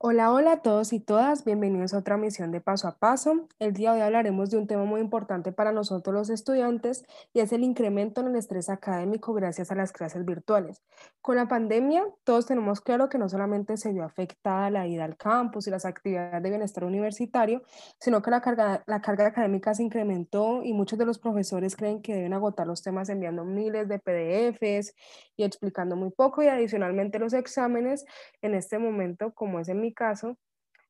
Hola, hola a todos y todas, bienvenidos a otra misión de Paso a Paso. El día de hoy hablaremos de un tema muy importante para nosotros los estudiantes y es el incremento en el estrés académico gracias a las clases virtuales. Con la pandemia, todos tenemos claro que no solamente se vio afectada la ida al campus y las actividades de bienestar universitario, sino que la carga, la carga académica se incrementó y muchos de los profesores creen que deben agotar los temas enviando miles de PDFs y explicando muy poco y adicionalmente los exámenes en este momento, como es en mi caso,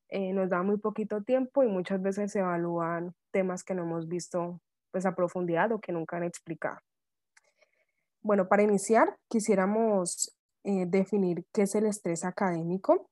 eh, nos da muy poquito tiempo y muchas veces se evalúan temas que no hemos visto pues a profundidad o que nunca han explicado. Bueno, para iniciar, quisiéramos eh, definir qué es el estrés académico.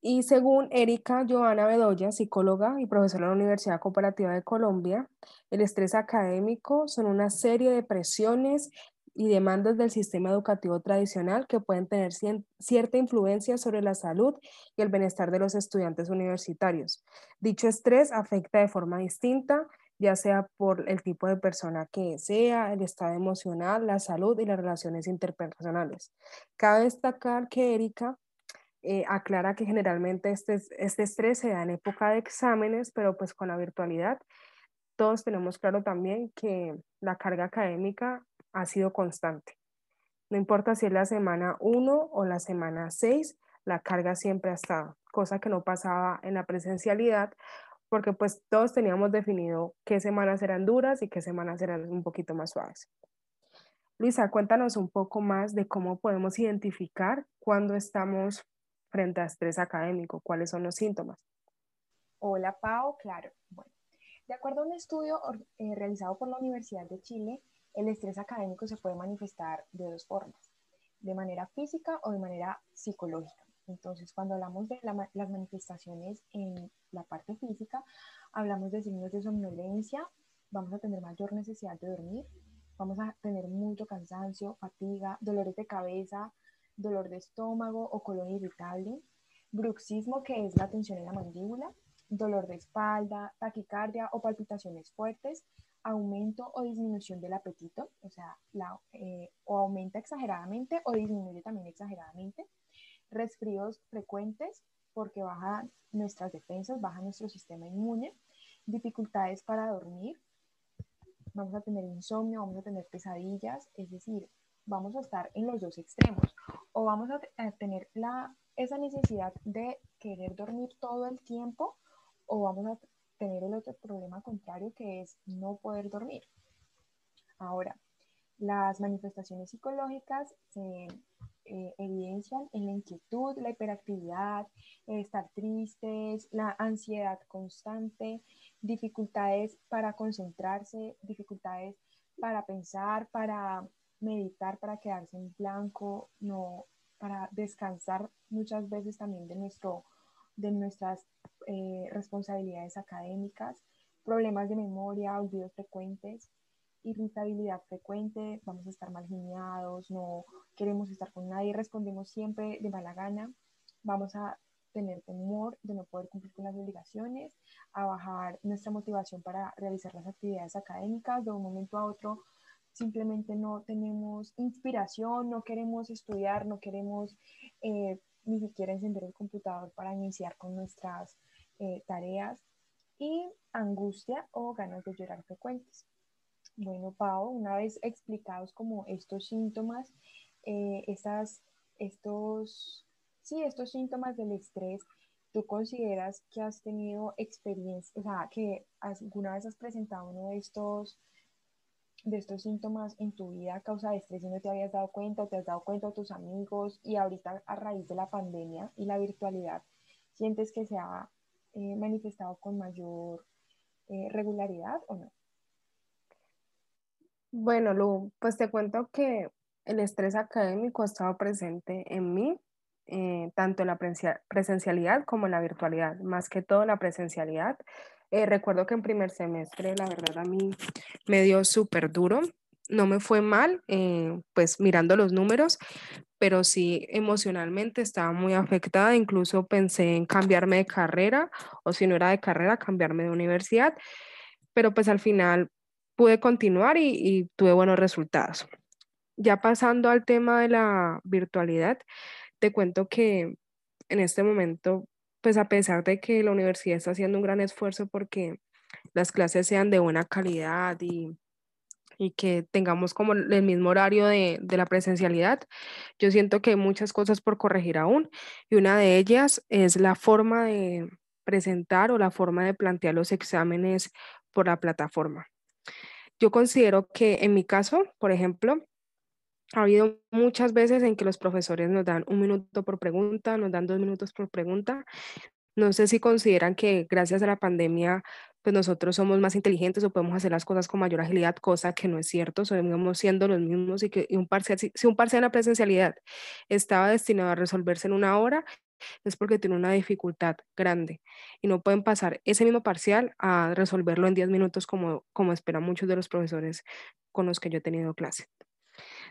Y según Erika Joana Bedoya, psicóloga y profesora de la Universidad Cooperativa de Colombia, el estrés académico son una serie de presiones y demandas del sistema educativo tradicional que pueden tener cierta influencia sobre la salud y el bienestar de los estudiantes universitarios. Dicho estrés afecta de forma distinta, ya sea por el tipo de persona que sea, el estado emocional, la salud y las relaciones interpersonales. Cabe destacar que Erika eh, aclara que generalmente este, este estrés se da en época de exámenes, pero pues con la virtualidad todos tenemos claro también que la carga académica ha sido constante. No importa si es la semana 1 o la semana 6, la carga siempre ha estado, cosa que no pasaba en la presencialidad, porque pues todos teníamos definido qué semanas eran duras y qué semanas eran un poquito más suaves. Luisa, cuéntanos un poco más de cómo podemos identificar cuando estamos frente a estrés académico, cuáles son los síntomas. Hola, Pau, claro. Bueno, de acuerdo a un estudio eh, realizado por la Universidad de Chile, el estrés académico se puede manifestar de dos formas, de manera física o de manera psicológica. Entonces, cuando hablamos de las manifestaciones en la parte física, hablamos de signos de somnolencia, vamos a tener mayor necesidad de dormir, vamos a tener mucho cansancio, fatiga, dolores de cabeza, dolor de estómago o colon irritable, bruxismo, que es la tensión en la mandíbula, dolor de espalda, taquicardia o palpitaciones fuertes, aumento o disminución del apetito, o sea, eh, o aumenta exageradamente o disminuye también exageradamente, resfríos frecuentes porque baja nuestras defensas, baja nuestro sistema inmune, dificultades para dormir, vamos a tener insomnio, vamos a tener pesadillas, es decir, vamos a estar en los dos extremos. O vamos a, tener la, esa necesidad de querer dormir todo el tiempo o vamos a tener el otro problema contrario que es no poder dormir. Ahora, las manifestaciones psicológicas se eh, evidencian en la inquietud, la hiperactividad, estar tristes, la ansiedad constante, dificultades para concentrarse, dificultades para pensar, para meditar, para quedarse en blanco, no, para descansar muchas veces también de, nuestro, de nuestras eh, responsabilidades académicas, problemas de memoria, olvidos frecuentes, irritabilidad frecuente, vamos a estar mal geniados, no queremos estar con nadie, respondemos siempre de mala gana, vamos a tener temor de no poder cumplir con las obligaciones, a bajar nuestra motivación para realizar las actividades académicas, de un momento a otro simplemente no tenemos inspiración, no queremos estudiar, no queremos eh, ni siquiera encender el computador para iniciar con nuestras eh, tareas y angustia o ganas de llorar frecuentes. Bueno, Pau, una vez explicados como estos síntomas, eh, estos, sí, estos síntomas del estrés, ¿tú consideras que has tenido experiencia, o sea, que alguna vez has presentado uno de estos, de estos síntomas en tu vida a causa de estrés y no te habías dado cuenta o te has dado cuenta a tus amigos y ahorita a raíz de la pandemia y la virtualidad, sientes que se ha eh, manifestado con mayor eh, regularidad o no? Bueno, Lu, pues te cuento que el estrés académico ha estado presente en mí, eh, tanto en la presencialidad como en la virtualidad, más que todo la presencialidad. Recuerdo que en primer semestre, la verdad, a mí me dio súper duro. No me fue mal, pues mirando los números, pero sí emocionalmente estaba muy afectada, incluso pensé en cambiarme de carrera o si no era de carrera, cambiarme de universidad, pero pues al final pude continuar y, tuve buenos resultados. Ya pasando al tema de la virtualidad, te cuento que en este momento, pues a pesar de que la universidad está haciendo un gran esfuerzo porque las clases sean de buena calidad y, y que tengamos como el mismo horario de, de la presencialidad, yo siento que hay muchas cosas por corregir aún y una de ellas es la forma de presentar o la forma de plantear los exámenes por la plataforma. Yo considero que en mi caso, por ejemplo, ha habido muchas veces en que los profesores nos dan un minuto por pregunta, nos dan dos minutos por pregunta. No sé si consideran que gracias a la pandemia, pues nosotros somos más inteligentes o podemos hacer las cosas con mayor agilidad, cosa que no es cierto, seguimos siendo los mismos y que un parcial, si, si un parcial en la presencialidad estaba destinado a resolverse en una hora, es porque tiene una dificultad grande y no pueden pasar ese mismo parcial a resolverlo en 10 minutos como, como esperan muchos de los profesores con los que yo he tenido clase.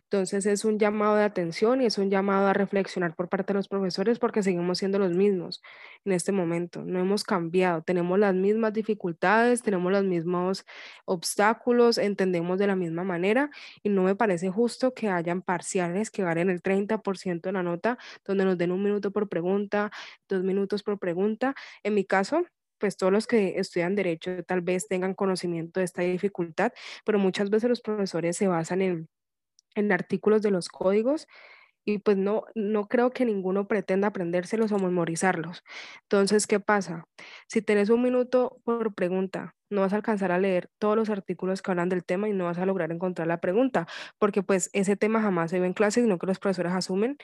Entonces es un llamado de atención y es un llamado a reflexionar por parte de los profesores porque seguimos siendo los mismos en este momento. No hemos cambiado, tenemos las mismas dificultades, tenemos los mismos obstáculos, entendemos de la misma manera y no me parece justo que hayan parciales que valen el 30% de la nota, donde nos den un minuto por pregunta, dos minutos por pregunta. En mi caso, pues todos los que estudian derecho tal vez tengan conocimiento de esta dificultad, pero muchas veces los profesores se basan en en artículos de los códigos y pues no, no creo que ninguno pretenda aprendérselos o memorizarlos. Entonces, ¿qué pasa? Si tenés un minuto por pregunta, no vas a alcanzar a leer todos los artículos que hablan del tema y no vas a lograr encontrar la pregunta, porque pues ese tema jamás se ve en clase, sino que los profesores asumen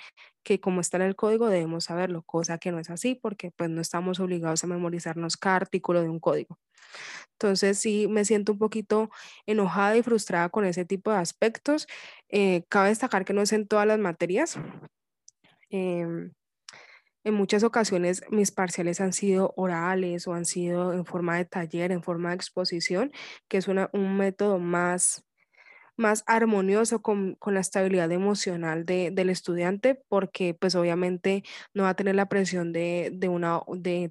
que como está en el código debemos saberlo, cosa que no es así, porque pues no estamos obligados a memorizarnos cada artículo de un código. Entonces sí me siento un poquito enojada y frustrada con ese tipo de aspectos. Eh, cabe destacar que no es en todas las materias. Em, en muchas ocasiones mis parciales han sido orales o han sido en forma de taller, en forma de exposición, que es un método más más armonioso con, la estabilidad emocional de, del estudiante, porque pues obviamente no va a tener la presión de,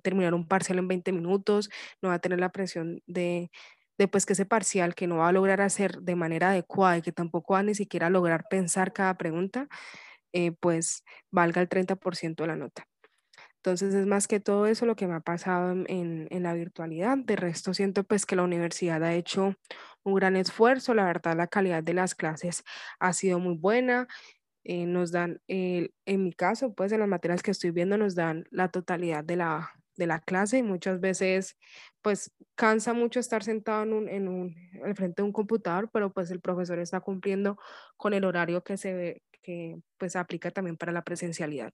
terminar un parcial en 20 minutos, no va a tener la presión de, de pues que ese parcial que no va a lograr hacer de manera adecuada y que tampoco va a ni siquiera lograr pensar cada pregunta, eh, pues valga el 30% de la nota. Entonces es más que todo eso lo que me ha pasado en, la virtualidad. De resto siento pues que la universidad ha hecho un gran esfuerzo. La verdad la calidad de las clases ha sido muy buena. Eh, nos dan, en mi caso pues en las materias que estoy viendo nos dan la totalidad de la, clase y muchas veces pues cansa mucho estar sentado en un, al frente de un computador, pero pues el profesor está cumpliendo con el horario que se que pues aplica también para la presencialidad.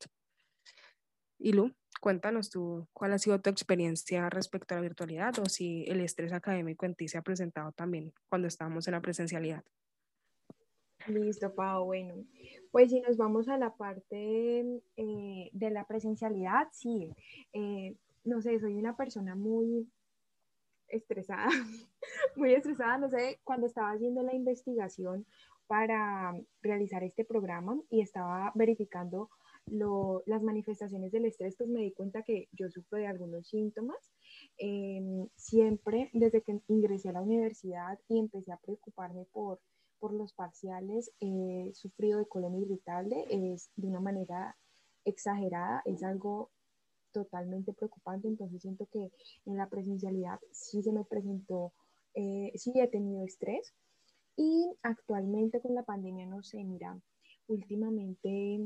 Y Lu, cuéntanos tú cuál ha sido tu experiencia respecto a la virtualidad o si el estrés académico en ti se ha presentado también cuando estábamos en la presencialidad. Listo, Pau. Bueno, pues si nos vamos a la parte eh, de la presencialidad, sí. Eh, no sé, soy una persona muy estresada, muy estresada, no sé, cuando estaba haciendo la investigación para realizar este programa y estaba verificando las manifestaciones del estrés, pues me di cuenta que yo sufro de algunos síntomas. Em, siempre, desde que ingresé a la universidad y empecé a preocuparme por, por los parciales, he sufrido de colon irritable, es de una manera exagerada, es algo totalmente preocupante, entonces siento que en la presencialidad sí se me presentó, eh, sí he tenido estrés y actualmente con la pandemia, no sé, mira, últimamente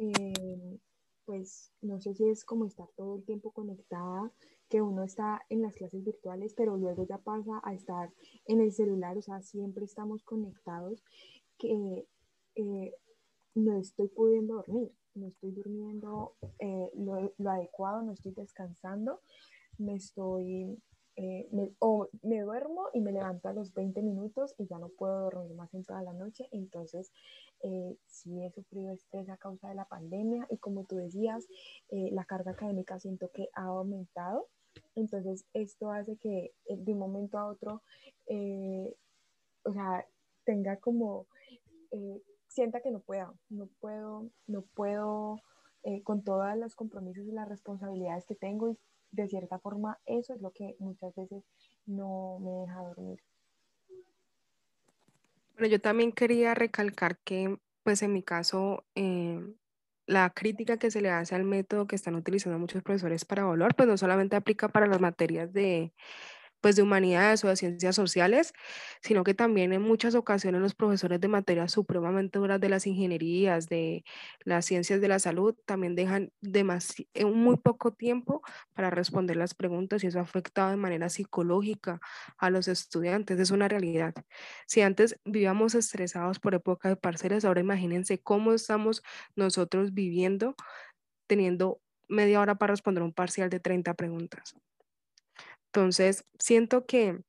eh, pues no sé si es como estar todo el tiempo conectada, que uno está en las clases virtuales, pero luego ya pasa a estar en el celular, o sea, siempre estamos conectados, que eh, no estoy pudiendo dormir, no estoy durmiendo eh, lo, adecuado, no estoy descansando, me estoy eh, me, o me duermo y me levanto a los 20 minutos y ya no puedo dormir más en toda la noche. Entonces, eh, sí he sufrido estrés a causa de la pandemia y como tú decías, eh, la carga académica siento que ha aumentado. Entonces, esto hace que eh, de un momento a otro, o sea, tenga como, sienta que no pueda, no puedo, no puedo con todos los compromisos y las responsabilidades que tengo y de cierta forma eso es lo que muchas veces no me deja dormir. Bueno, yo también quería recalcar que, pues en mi caso, eh, la crítica que se le hace al método que están utilizando muchos profesores para evaluar, pues no solamente aplica para las materias de pues de humanidades o de ciencias sociales, sino que también en muchas ocasiones los profesores de materias supremamente duras de las ingenierías, de las ciencias de la salud, también dejan en muy poco tiempo para responder las preguntas y eso ha afectado de manera psicológica a los estudiantes, es una realidad. Si antes vivíamos estresados por época de parceres, ahora imagínense cómo estamos nosotros viviendo teniendo media hora para responder un parcial de 30 preguntas. Entonces, siento que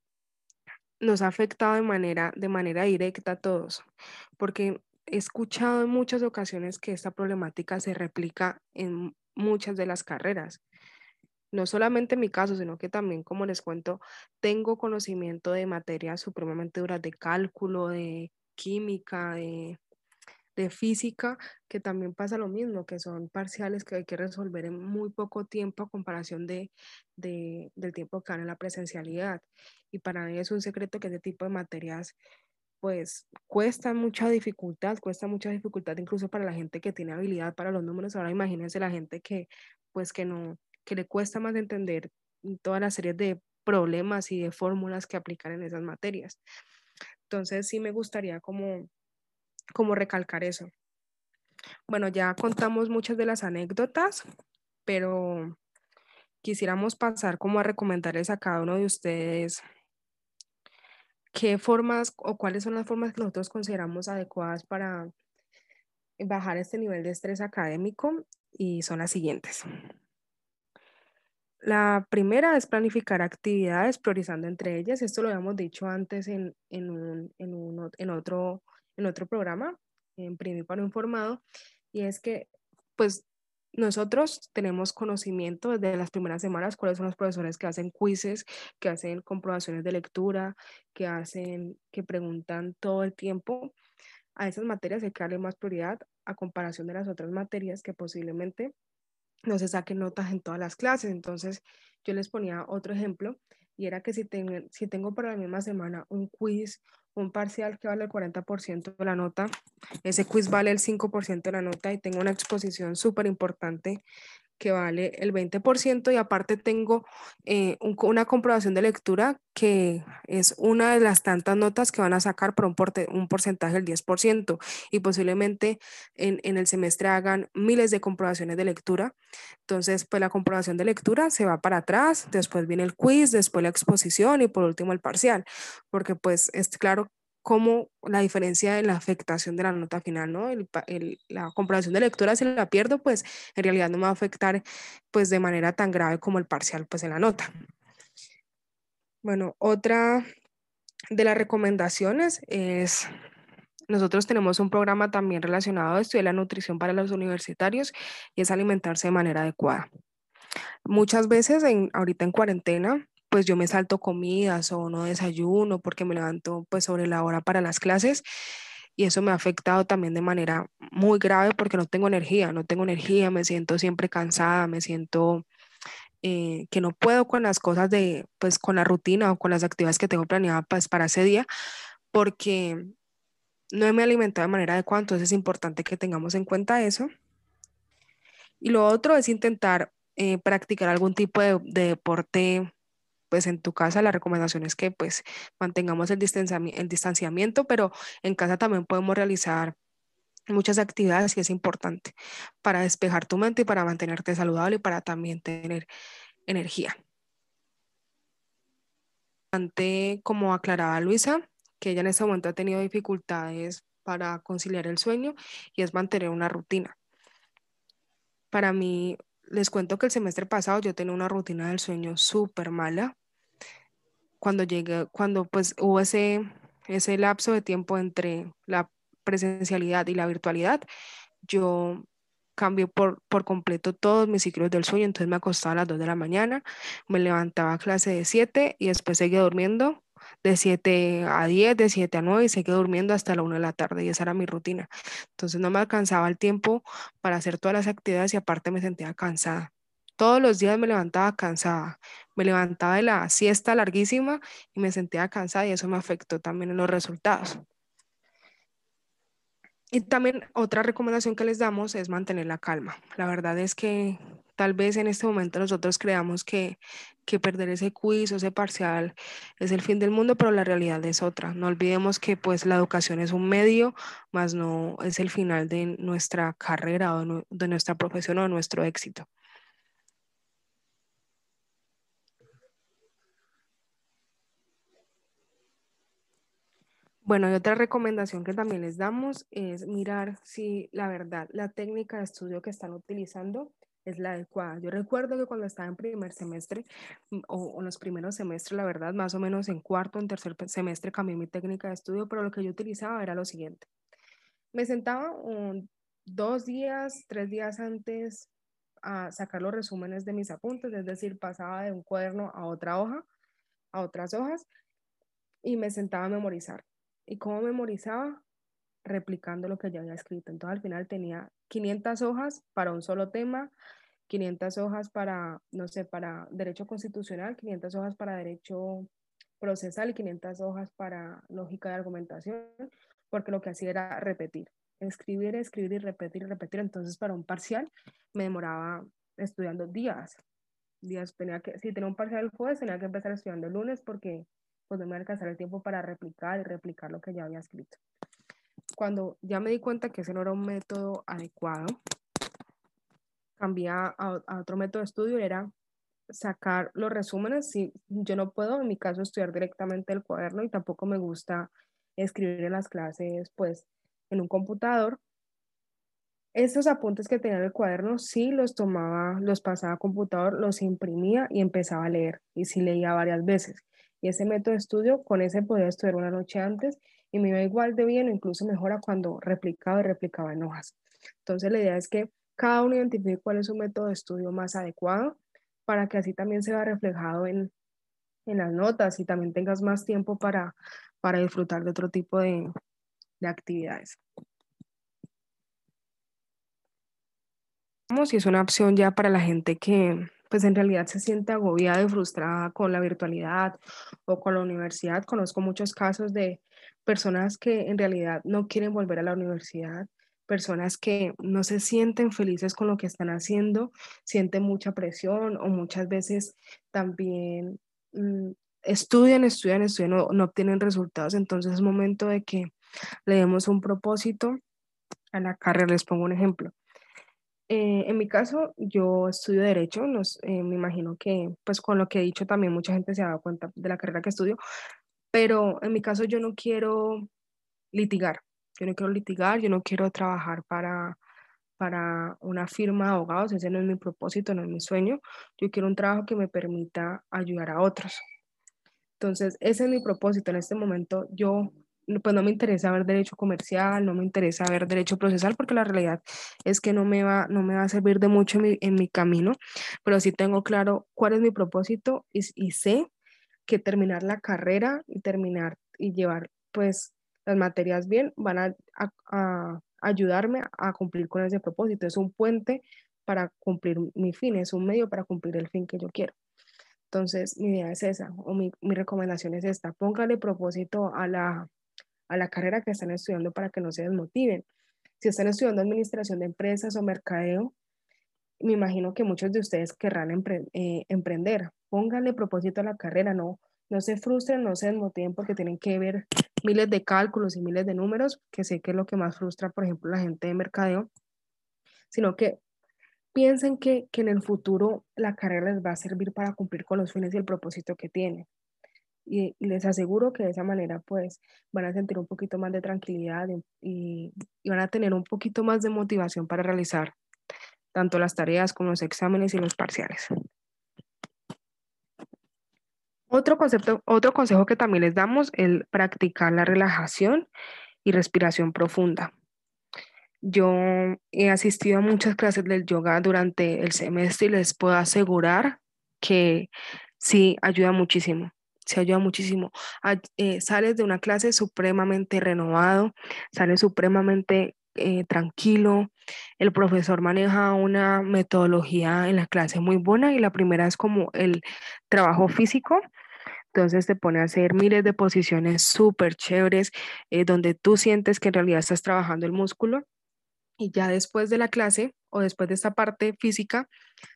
nos ha afectado de manera, de manera directa a todos, porque he escuchado en muchas ocasiones que esta problemática se replica en muchas de las carreras. No solamente en mi caso, sino que también, como les cuento, tengo conocimiento de materias supremamente duras de cálculo, de química, de de física, que también pasa lo mismo, que son parciales que hay que resolver en muy poco tiempo a comparación de, del tiempo que dan en la presencialidad. Y para mí es un secreto que ese tipo de materias pues cuesta mucha dificultad, cuesta mucha dificultad incluso para la gente que tiene habilidad para los números. Ahora imagínense la gente que pues que no, que le cuesta más entender todas las series de problemas y de fórmulas que aplicar en esas materias. Entonces sí me gustaría como como recalcar eso. Bueno, ya contamos muchas de las anécdotas, pero quisiéramos pasar como a recomendarles a cada uno de ustedes qué formas o cuáles son las formas que nosotros consideramos adecuadas para bajar este nivel de estrés académico y son las siguientes. La primera es planificar actividades priorizando entre ellas. Esto lo habíamos dicho antes en, en, un, en, otro en otro programa, en Primi para Informado, y es que pues nosotros tenemos conocimiento desde las primeras semanas cuáles son los profesores que hacen quizzes, que hacen comprobaciones de lectura, que hacen, que preguntan todo el tiempo. A esas materias hay que darle más prioridad a comparación de las otras materias que posiblemente no se saquen notas en todas las clases. Entonces, yo les ponía otro ejemplo y era que si, si tengo para la misma semana un quiz un parcial que vale el 40% de la nota. Ese quiz vale el 5% de la nota y tengo una exposición súper importante que vale el 20% y aparte tengo eh, una comprobación de lectura que es una de las tantas notas que van a sacar por un, porcentaje del 10% y posiblemente en, en, el semestre hagan miles de comprobaciones de lectura. Entonces, pues la comprobación de lectura se va para atrás, después viene el quiz, después la exposición y por último el parcial, porque pues es claro como la diferencia en la afectación de la nota final, ¿no? la comparación de lectura, si la pierdo, pues en realidad no me va a afectar pues de manera tan grave como el parcial pues en la nota. Bueno, otra de las recomendaciones es, nosotros tenemos un programa también relacionado a esto de la nutrición para los universitarios y es alimentarse de manera adecuada. Muchas veces, en, ahorita en cuarentena, pues yo me salto comidas o no desayuno porque me levanto pues sobre la hora para las clases y eso me ha afectado también de manera muy grave porque no tengo energía, no tengo energía, me siento siempre cansada, me siento eh, que no puedo con las cosas de, pues con la rutina o con las actividades que tengo planeadas pues, para ese día porque no me he alimentado de manera adecuada, entonces es importante que tengamos en cuenta eso. Y lo otro es intentar eh, practicar algún tipo de, de deporte pues en tu casa la recomendación es que pues mantengamos el distanciamiento, pero en casa también podemos realizar muchas actividades y es importante para despejar tu mente y para mantenerte saludable y para también tener energía. Como aclaraba Luisa, que ella en este momento ha tenido dificultades para conciliar el sueño y es mantener una rutina. Para mí, les cuento que el semestre pasado yo tenía una rutina del sueño súper mala cuando llegué, cuando pues hubo ese, ese lapso de tiempo entre la presencialidad y la virtualidad, yo cambié por, por completo todos mis ciclos del sueño, entonces me acostaba a las 2 de la mañana, me levantaba a clase de 7 y después seguía durmiendo de 7 a 10, de 7 a 9 y seguía durmiendo hasta la 1 de la tarde y esa era mi rutina. Entonces no me alcanzaba el tiempo para hacer todas las actividades y aparte me sentía cansada. Todos los días me levantaba cansada, me levantaba de la siesta larguísima y me sentía cansada y eso me afectó también en los resultados. Y también otra recomendación que les damos es mantener la calma. La verdad es que tal vez en este momento nosotros creamos que, que perder ese quiz o ese parcial es el fin del mundo, pero la realidad es otra. No olvidemos que pues la educación es un medio, más no es el final de nuestra carrera o de nuestra profesión o de nuestro éxito. Bueno, y otra recomendación que también les damos es mirar si la verdad, la técnica de estudio que están utilizando es la adecuada. Yo recuerdo que cuando estaba en primer semestre mm, o, en los primeros semestres, la verdad, más o menos en cuarto, en tercer semestre cambié mi técnica de estudio, pero lo que yo utilizaba era lo siguiente. Me sentaba dos días, tres días antes a sacar los resúmenes de mis apuntes, es decir, pasaba de un cuaderno a otra hoja, a otras hojas, y me sentaba a memorizar. ¿Y cómo memorizaba? Replicando lo que ya había escrito. Entonces al final tenía 500 hojas para un solo tema, 500 hojas para, no sé, para derecho constitucional, 500 hojas para derecho procesal y 500 hojas para lógica de argumentación, porque lo que hacía era repetir, escribir, escribir y repetir repetir. Entonces para un parcial me demoraba estudiando días. Días tenía que, si tenía un parcial el jueves, tenía que empezar estudiando el lunes porque pues no me alcanzar el tiempo para replicar y replicar lo que ya había escrito. Cuando ya me di cuenta que ese no era un método adecuado, cambié a, otro método de estudio, era sacar los resúmenes. Si yo no puedo, en mi caso, estudiar directamente el cuaderno y tampoco me gusta escribir en las clases, pues, en un computador. Estos apuntes que tenía en el cuaderno, sí los tomaba, los pasaba a computador, los imprimía y empezaba a leer. Y sí leía varias veces. Y ese método de estudio, con ese podía estudiar una noche antes y me iba igual de bien o incluso mejor a cuando replicaba y replicaba en hojas. Entonces la idea es que cada uno identifique cuál es su método de estudio más adecuado para que así también se vea reflejado en, en las notas y también tengas más tiempo para, para disfrutar de otro tipo de, de actividades. Y es una opción ya para la gente que, pues en realidad se siente agobiada y frustrada con la virtualidad o con la universidad. Conozco muchos casos de personas que en realidad no quieren volver a la universidad, personas que no se sienten felices con lo que están haciendo, sienten mucha presión o muchas veces también mm, estudian, estudian, estudian, no, no obtienen resultados. Entonces es momento de que le demos un propósito a la carrera. Les pongo un ejemplo. Eh, en mi caso, yo estudio Derecho, eh, me imagino que pues con lo que he dicho también mucha gente se ha dado cuenta de la carrera que estudio, pero en mi caso yo no quiero litigar, yo no quiero litigar, yo no quiero trabajar para, para una firma de abogados, ese no es mi propósito, no es mi sueño, yo quiero un trabajo que me permita ayudar a otros. Entonces, ese es mi propósito. En este momento yo pues no me interesa ver derecho comercial, no me interesa ver derecho procesal, porque la realidad es que no me va, no me va a servir de mucho en mi, camino, pero sí tengo claro cuál es mi propósito y, sé que terminar la carrera y terminar y llevar pues las materias bien van a, a ayudarme a cumplir con ese propósito. Es un puente para cumplir mi fin, es un medio para cumplir el fin que yo quiero. Entonces, mi idea es esa, o mi, mi recomendación es esta, póngale propósito a la, a la carrera que están estudiando para que no se desmotiven. Si están estudiando administración de empresas o mercadeo, me imagino que muchos de ustedes querrán eh, emprender. Pónganle propósito a la carrera, no, no se frustren, no se desmotiven porque tienen que ver miles de cálculos y miles de números, que sé que es lo que más frustra, por ejemplo, la gente de mercadeo, sino que piensen que, que en el futuro la carrera les va a servir para cumplir con los fines y el propósito que tienen y, les aseguro que de esa manera pues van a sentir un poquito más de tranquilidad y, y, van a tener un poquito más de motivación para realizar tanto las tareas como los exámenes y los parciales. Otro concepto, otro consejo que también les damos es practicar la relajación y respiración profunda. Yo he asistido a muchas clases del yoga durante el semestre y les puedo asegurar que sí ayuda muchísimo se ayuda muchísimo. Eh, sales de una clase supremamente renovado, sales supremamente eh, tranquilo. El profesor maneja una metodología en la clase muy buena y la primera es como el trabajo físico. Entonces te pone a hacer miles de posiciones súper chéveres, eh, donde tú sientes que en realidad estás trabajando el músculo. Y ya después de la clase o después de esta parte física,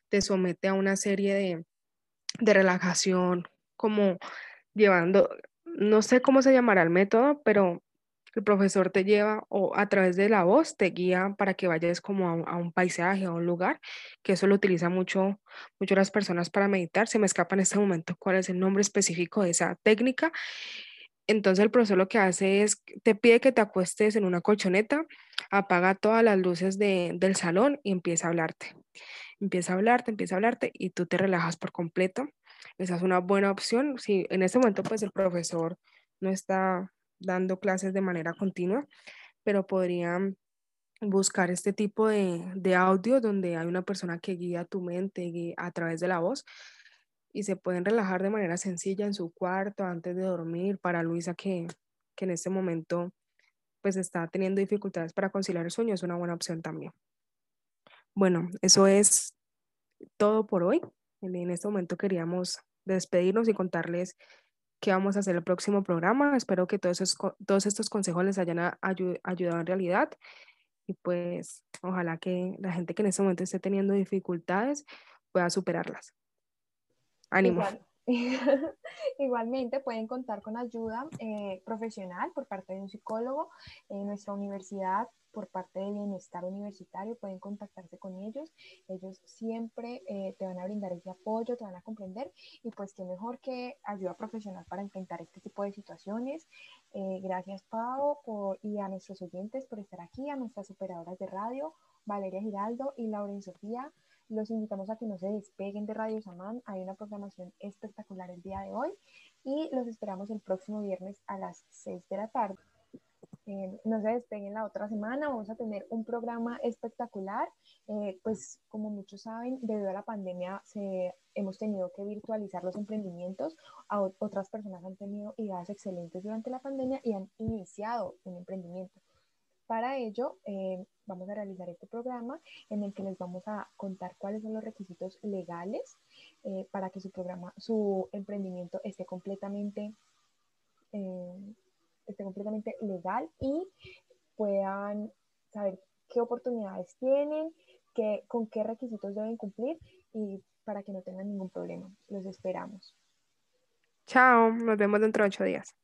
te somete a una serie de, de relajación, como llevando, no sé cómo se llamará el método, pero el profesor te lleva o a través de la voz te guía para que vayas como a un, paisaje, a un lugar, que eso lo utiliza mucho, mucho las personas para meditar. Se me escapa en este momento cuál es el nombre específico de esa técnica. Entonces el profesor lo que hace es, te pide que te acuestes en una colchoneta, apaga todas las luces de, del salón y empieza a hablarte. Empieza a hablarte, empieza a hablarte y tú te relajas por completo. Esa es una buena opción. Si en este momento pues el profesor no está dando clases de manera continua, pero podrían buscar este tipo de, de audio donde hay una persona que guía tu mente a través de la voz y se pueden relajar de manera sencilla en su cuarto antes de dormir. Para Luisa que, que en este momento pues está teniendo dificultades para conciliar el sueño, es una buena opción también. Bueno, eso es todo por hoy. En este momento queríamos despedirnos y contarles qué vamos a hacer el próximo programa. Espero que todos, estos consejos les hayan ayudado en realidad. Y pues ojalá que la gente que en este momento esté teniendo dificultades pueda superarlas. Ánimo. Igualmente pueden contar con ayuda eh, profesional por parte de un psicólogo. En nuestra universidad por parte de Bienestar Universitario, pueden contactarse con ellos. Ellos siempre eh, te van a brindar ese apoyo, te van a comprender y pues qué mejor que ayuda profesional para enfrentar este tipo de situaciones. Eh, gracias Pau por, y a nuestros oyentes por estar aquí, a nuestras operadoras de radio, Valeria Giraldo y Lauren Sofía. Los invitamos a que no se despeguen de Radio Samán. Hay una programación espectacular el día de hoy y los esperamos el próximo viernes a las 6 de la tarde. Eh, no se despeguen la otra semana, vamos a tener un programa espectacular. Eh, pues como muchos saben, debido a la pandemia se, hemos tenido que virtualizar los emprendimientos. A, otras personas han tenido ideas excelentes durante la pandemia y han iniciado un emprendimiento. Para ello, eh, vamos a realizar este programa en el que les vamos a contar cuáles son los requisitos legales para que su programa, su emprendimiento esté completamente esté completamente legal y puedan saber qué oportunidades tienen, qué, con qué requisitos deben cumplir y para que no tengan ningún problema. Los esperamos. Chao, nos vemos dentro de ocho días.